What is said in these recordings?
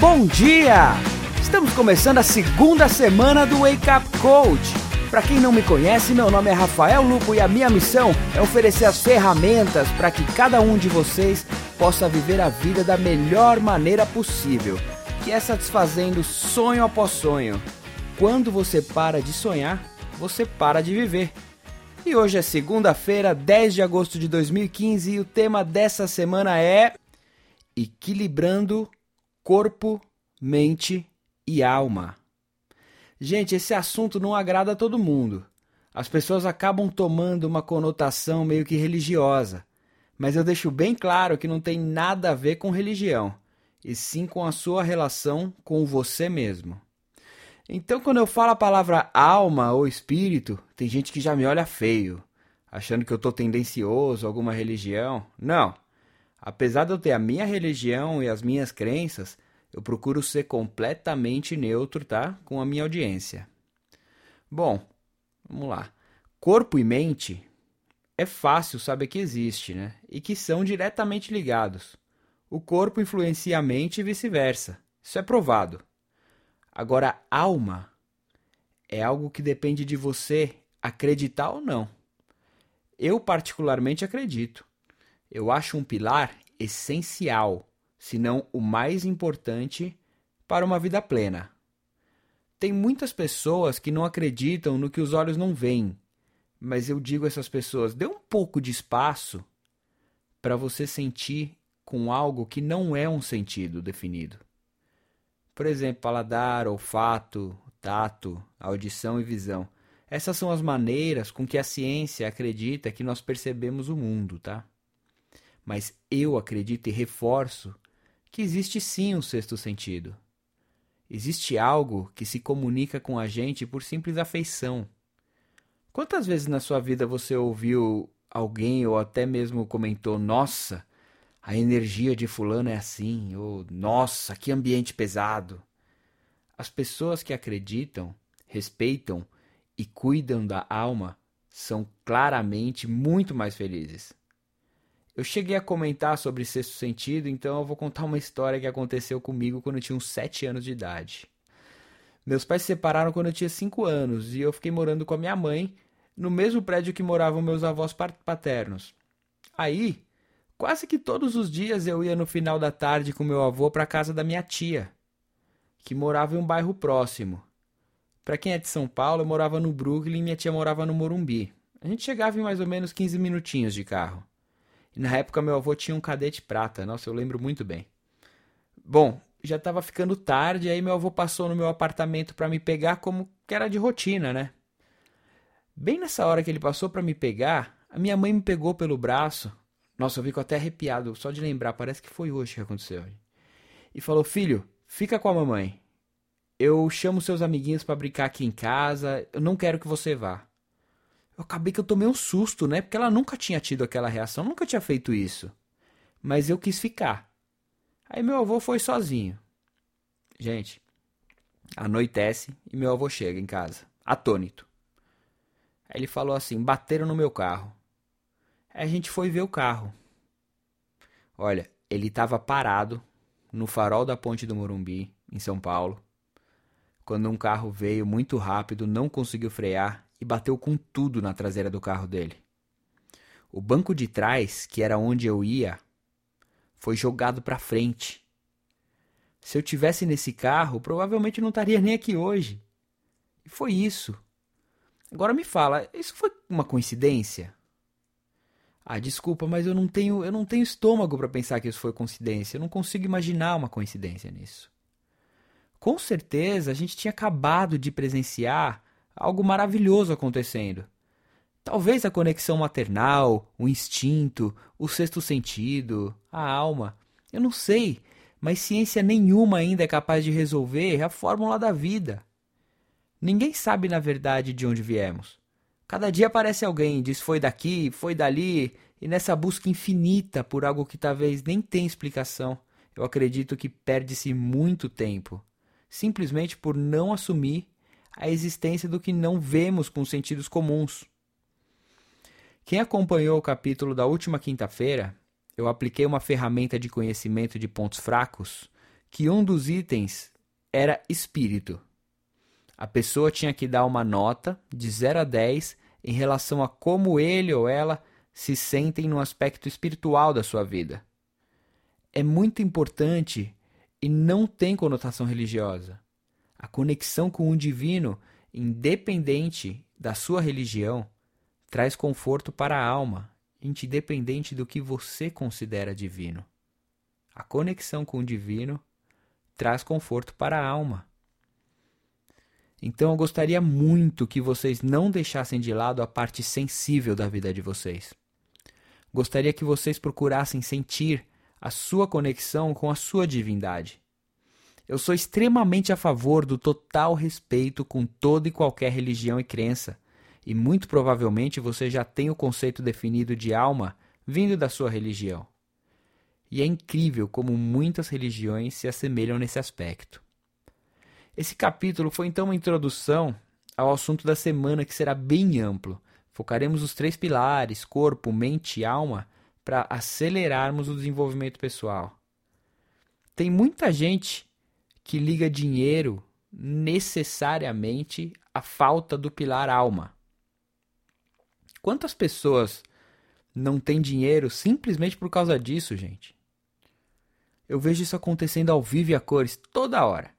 Bom dia! Estamos começando a segunda semana do Wake Up Coach. Para quem não me conhece, meu nome é Rafael Lupo e a minha missão é oferecer as ferramentas para que cada um de vocês possa viver a vida da melhor maneira possível, que é satisfazendo sonho após sonho. Quando você para de sonhar, você para de viver. E hoje é segunda-feira, 10 de agosto de 2015, e o tema dessa semana é Equilibrando corpo, mente e alma. Gente, esse assunto não agrada a todo mundo. As pessoas acabam tomando uma conotação meio que religiosa. Mas eu deixo bem claro que não tem nada a ver com religião, e sim com a sua relação com você mesmo. Então, quando eu falo a palavra alma ou espírito, tem gente que já me olha feio, achando que eu estou tendencioso a alguma religião. Não. Apesar de eu ter a minha religião e as minhas crenças, eu procuro ser completamente neutro, tá? Com a minha audiência. Bom, vamos lá. Corpo e mente é fácil saber que existe, né? E que são diretamente ligados. O corpo influencia a mente e vice-versa. Isso é provado. Agora, alma é algo que depende de você acreditar ou não. Eu, particularmente, acredito. Eu acho um pilar essencial se não o mais importante para uma vida plena. Tem muitas pessoas que não acreditam no que os olhos não veem, mas eu digo a essas pessoas: dê um pouco de espaço para você sentir com algo que não é um sentido definido. Por exemplo, paladar, olfato, tato, audição e visão. Essas são as maneiras com que a ciência acredita que nós percebemos o mundo, tá? Mas eu acredito e reforço que existe sim um sexto sentido. Existe algo que se comunica com a gente por simples afeição. Quantas vezes na sua vida você ouviu alguém ou até mesmo comentou: Nossa, a energia de Fulano é assim, ou Nossa, que ambiente pesado? As pessoas que acreditam, respeitam e cuidam da alma são claramente muito mais felizes. Eu cheguei a comentar sobre sexto sentido, então eu vou contar uma história que aconteceu comigo quando eu tinha uns 7 anos de idade. Meus pais se separaram quando eu tinha 5 anos e eu fiquei morando com a minha mãe no mesmo prédio que moravam meus avós paternos. Aí, quase que todos os dias eu ia no final da tarde com meu avô para a casa da minha tia, que morava em um bairro próximo. Para quem é de São Paulo, eu morava no Brooklyn e minha tia morava no Morumbi. A gente chegava em mais ou menos 15 minutinhos de carro. E na época meu avô tinha um cadete prata, nossa, eu lembro muito bem. Bom, já estava ficando tarde, aí meu avô passou no meu apartamento para me pegar como que era de rotina, né? Bem nessa hora que ele passou para me pegar, a minha mãe me pegou pelo braço. Nossa, eu fico até arrepiado só de lembrar, parece que foi hoje que aconteceu. E falou: "Filho, fica com a mamãe. Eu chamo seus amiguinhos para brincar aqui em casa, eu não quero que você vá." eu acabei que eu tomei um susto, né? Porque ela nunca tinha tido aquela reação, nunca tinha feito isso. Mas eu quis ficar. Aí meu avô foi sozinho. Gente, anoitece e meu avô chega em casa, atônito. Aí ele falou assim: bateram no meu carro. A gente foi ver o carro. Olha, ele estava parado no farol da ponte do Morumbi, em São Paulo, quando um carro veio muito rápido, não conseguiu frear e bateu com tudo na traseira do carro dele. O banco de trás, que era onde eu ia, foi jogado para frente. Se eu tivesse nesse carro, provavelmente não estaria nem aqui hoje. E foi isso. Agora me fala, isso foi uma coincidência? Ah, desculpa, mas eu não tenho, eu não tenho estômago para pensar que isso foi coincidência. Eu não consigo imaginar uma coincidência nisso. Com certeza, a gente tinha acabado de presenciar algo maravilhoso acontecendo. Talvez a conexão maternal, o instinto, o sexto sentido, a alma. Eu não sei, mas ciência nenhuma ainda é capaz de resolver a fórmula da vida. Ninguém sabe na verdade de onde viemos. Cada dia aparece alguém, diz foi daqui, foi dali, e nessa busca infinita por algo que talvez nem tenha explicação, eu acredito que perde-se muito tempo, simplesmente por não assumir a existência do que não vemos com sentidos comuns. Quem acompanhou o capítulo da última quinta-feira, eu apliquei uma ferramenta de conhecimento de pontos fracos que um dos itens era espírito. A pessoa tinha que dar uma nota de 0 a 10 em relação a como ele ou ela se sentem no aspecto espiritual da sua vida. É muito importante e não tem conotação religiosa. A conexão com o divino, independente da sua religião, traz conforto para a alma, independente do que você considera divino. A conexão com o divino traz conforto para a alma. Então eu gostaria muito que vocês não deixassem de lado a parte sensível da vida de vocês. Gostaria que vocês procurassem sentir a sua conexão com a sua divindade. Eu sou extremamente a favor do total respeito com toda e qualquer religião e crença, e muito provavelmente você já tem o conceito definido de alma vindo da sua religião. E é incrível como muitas religiões se assemelham nesse aspecto. Esse capítulo foi então uma introdução ao assunto da semana que será bem amplo. Focaremos os três pilares, corpo, mente e alma, para acelerarmos o desenvolvimento pessoal. Tem muita gente que liga dinheiro necessariamente à falta do pilar alma. Quantas pessoas não têm dinheiro simplesmente por causa disso, gente? Eu vejo isso acontecendo ao vivo e a cores toda hora.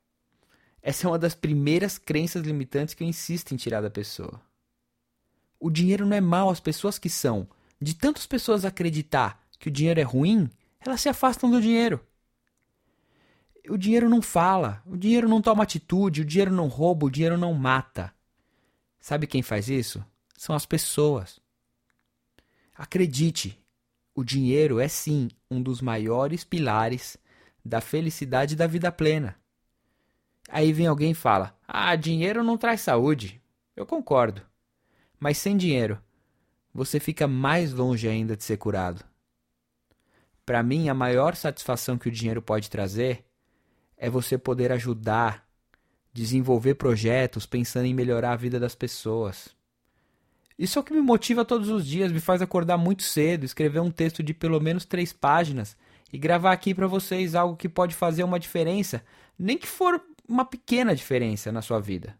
Essa é uma das primeiras crenças limitantes que eu insisto em tirar da pessoa. O dinheiro não é mal às pessoas que são. De tantas pessoas acreditar que o dinheiro é ruim, elas se afastam do dinheiro. O dinheiro não fala, o dinheiro não toma atitude, o dinheiro não rouba, o dinheiro não mata. Sabe quem faz isso? São as pessoas. Acredite, o dinheiro é sim um dos maiores pilares da felicidade da vida plena. Aí vem alguém e fala: Ah, dinheiro não traz saúde. Eu concordo. Mas sem dinheiro, você fica mais longe ainda de ser curado. Para mim, a maior satisfação que o dinheiro pode trazer é você poder ajudar, desenvolver projetos pensando em melhorar a vida das pessoas. Isso é o que me motiva todos os dias, me faz acordar muito cedo, escrever um texto de pelo menos três páginas e gravar aqui para vocês algo que pode fazer uma diferença, nem que for uma pequena diferença na sua vida.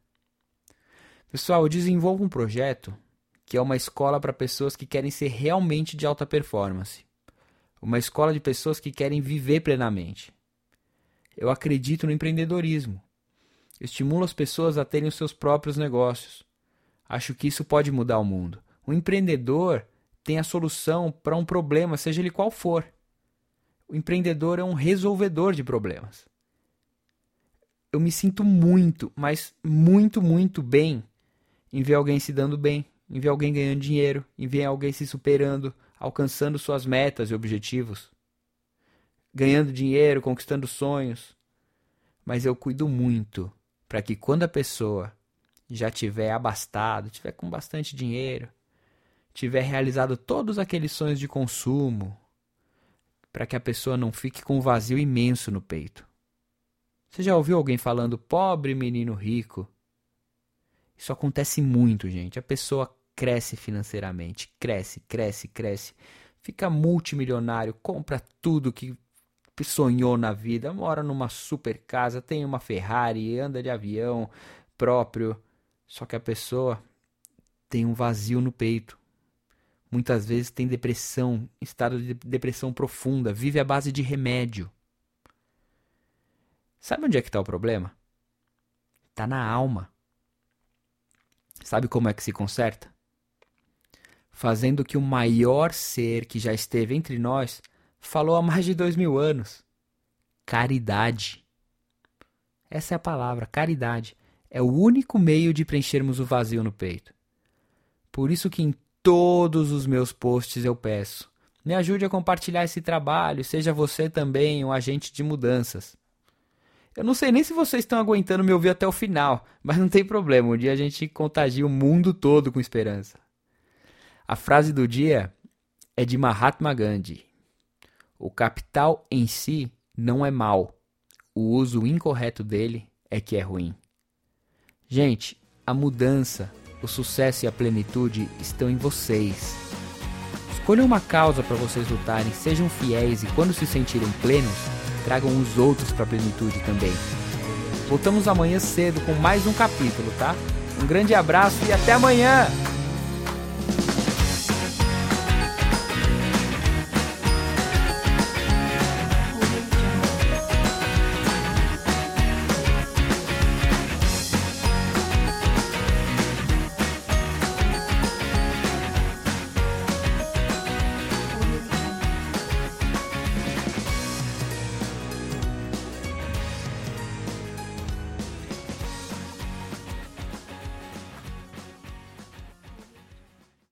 Pessoal, eu desenvolvo um projeto que é uma escola para pessoas que querem ser realmente de alta performance. Uma escola de pessoas que querem viver plenamente. Eu acredito no empreendedorismo. Eu estimulo as pessoas a terem os seus próprios negócios. Acho que isso pode mudar o mundo. O empreendedor tem a solução para um problema, seja ele qual for. O empreendedor é um resolvedor de problemas eu me sinto muito, mas muito, muito bem em ver alguém se dando bem, em ver alguém ganhando dinheiro, em ver alguém se superando, alcançando suas metas e objetivos, ganhando dinheiro, conquistando sonhos. Mas eu cuido muito para que quando a pessoa já tiver abastado, tiver com bastante dinheiro, tiver realizado todos aqueles sonhos de consumo, para que a pessoa não fique com um vazio imenso no peito. Você já ouviu alguém falando pobre menino rico? Isso acontece muito, gente. A pessoa cresce financeiramente, cresce, cresce, cresce, fica multimilionário, compra tudo que sonhou na vida, mora numa super casa, tem uma Ferrari, anda de avião próprio. Só que a pessoa tem um vazio no peito. Muitas vezes tem depressão, estado de depressão profunda, vive à base de remédio. Sabe onde é que está o problema? Está na alma. Sabe como é que se conserta? Fazendo que o maior ser que já esteve entre nós falou há mais de dois mil anos: caridade. Essa é a palavra, caridade. É o único meio de preenchermos o vazio no peito. Por isso que em todos os meus posts eu peço: me ajude a compartilhar esse trabalho, seja você também um agente de mudanças. Eu não sei nem se vocês estão aguentando me ouvir até o final, mas não tem problema, um dia a gente contagia o mundo todo com esperança. A frase do dia é de Mahatma Gandhi. O capital em si não é mal, o uso incorreto dele é que é ruim. Gente, a mudança, o sucesso e a plenitude estão em vocês. Os Escolham uma causa para vocês lutarem, sejam fiéis e quando se sentirem plenos, tragam os outros para a plenitude também. Voltamos amanhã cedo com mais um capítulo, tá? Um grande abraço e até amanhã!